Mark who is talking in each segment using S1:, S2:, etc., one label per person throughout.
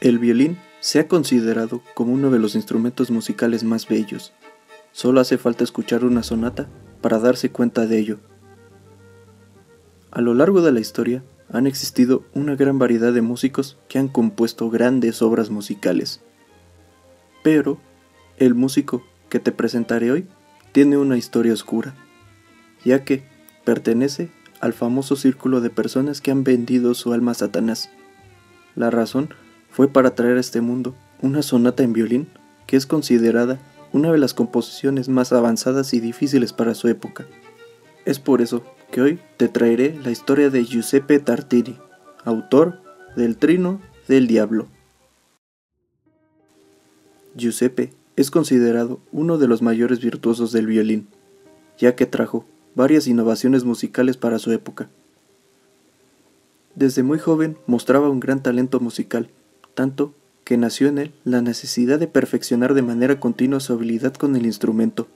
S1: El violín se ha considerado como uno de los instrumentos musicales más bellos. Solo hace falta escuchar una sonata para darse cuenta de ello. A lo largo de la historia han existido una gran variedad de músicos que han compuesto grandes obras musicales. Pero el músico que te presentaré hoy tiene una historia oscura, ya que pertenece al famoso círculo de personas que han vendido su alma a Satanás. La razón fue para traer a este mundo una sonata en violín que es considerada una de las composiciones más avanzadas y difíciles para su época. Es por eso que hoy te traeré la historia de Giuseppe Tartini, autor del Trino del Diablo. Giuseppe es considerado uno de los mayores virtuosos del violín, ya que trajo varias innovaciones musicales para su época. Desde muy joven mostraba un gran talento musical tanto que nació en él la necesidad de perfeccionar de manera continua su habilidad con el instrumento.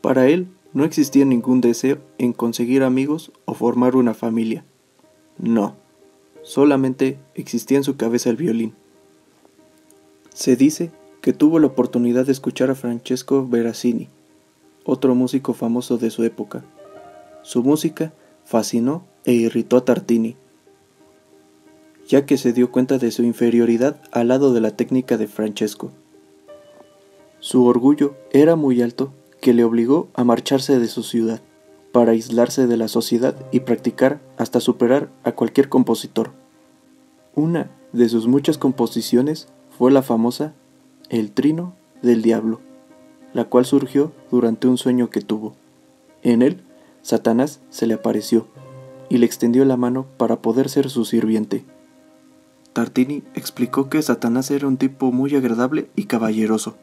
S1: Para él no existía ningún deseo en conseguir amigos o formar una familia. No, solamente existía en su cabeza el violín. Se dice que tuvo la oportunidad de escuchar a Francesco Veracini, otro músico famoso de su época. Su música fascinó e irritó a Tartini, ya que se dio cuenta de su inferioridad al lado de la técnica de Francesco. Su orgullo era muy alto que le obligó a marcharse de su ciudad, para aislarse de la sociedad y practicar hasta superar a cualquier compositor. Una de sus muchas composiciones fue la famosa El Trino del Diablo, la cual surgió durante un sueño que tuvo. En él, Satanás se le apareció y le extendió la mano para poder ser su sirviente. Tartini explicó que Satanás era un tipo muy agradable y caballeroso,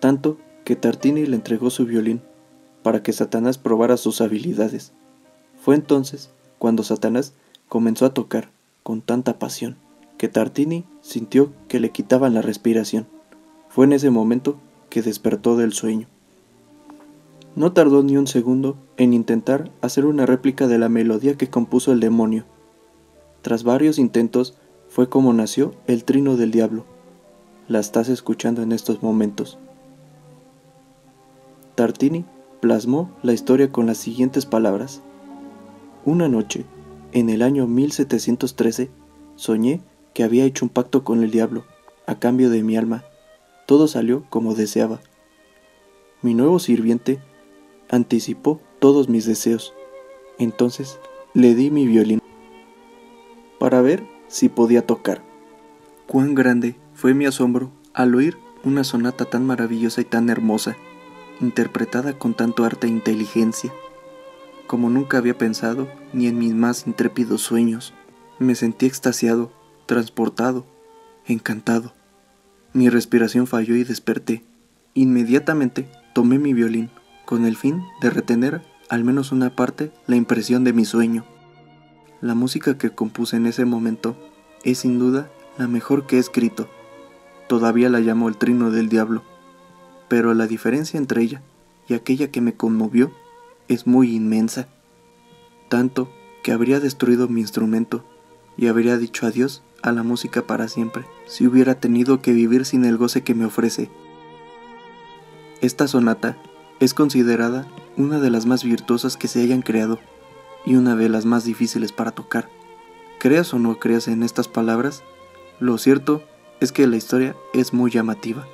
S1: tanto que Tartini le entregó su violín para que Satanás probara sus habilidades. Fue entonces cuando Satanás comenzó a tocar con tanta pasión que Tartini sintió que le quitaban la respiración. Fue en ese momento que despertó del sueño. No tardó ni un segundo en intentar hacer una réplica de la melodía que compuso el demonio. Tras varios intentos, fue como nació el trino del diablo. La estás escuchando en estos momentos. Tartini plasmó la historia con las siguientes palabras. Una noche, en el año 1713, soñé que había hecho un pacto con el diablo, a cambio de mi alma. Todo salió como deseaba. Mi nuevo sirviente anticipó todos mis deseos. Entonces le di mi violín para ver si podía tocar. Cuán grande fue mi asombro al oír una sonata tan maravillosa y tan hermosa, interpretada con tanto arte e inteligencia, como nunca había pensado ni en mis más intrépidos sueños. Me sentí extasiado, transportado, encantado. Mi respiración falló y desperté. Inmediatamente tomé mi violín, con el fin de retener al menos una parte la impresión de mi sueño. La música que compuse en ese momento es sin duda la mejor que he escrito. Todavía la llamo el trino del diablo, pero la diferencia entre ella y aquella que me conmovió es muy inmensa, tanto que habría destruido mi instrumento y habría dicho adiós a la música para siempre si hubiera tenido que vivir sin el goce que me ofrece. Esta sonata es considerada una de las más virtuosas que se hayan creado y una de las más difíciles para tocar. Creas o no creas en estas palabras, lo cierto es que la historia es muy llamativa,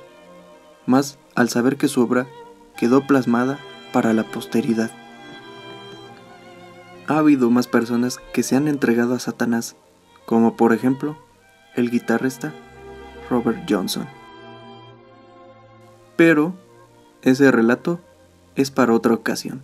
S1: más al saber que su obra quedó plasmada para la posteridad. Ha habido más personas que se han entregado a Satanás, como por ejemplo el guitarrista Robert Johnson. Pero ese relato es para otra ocasión.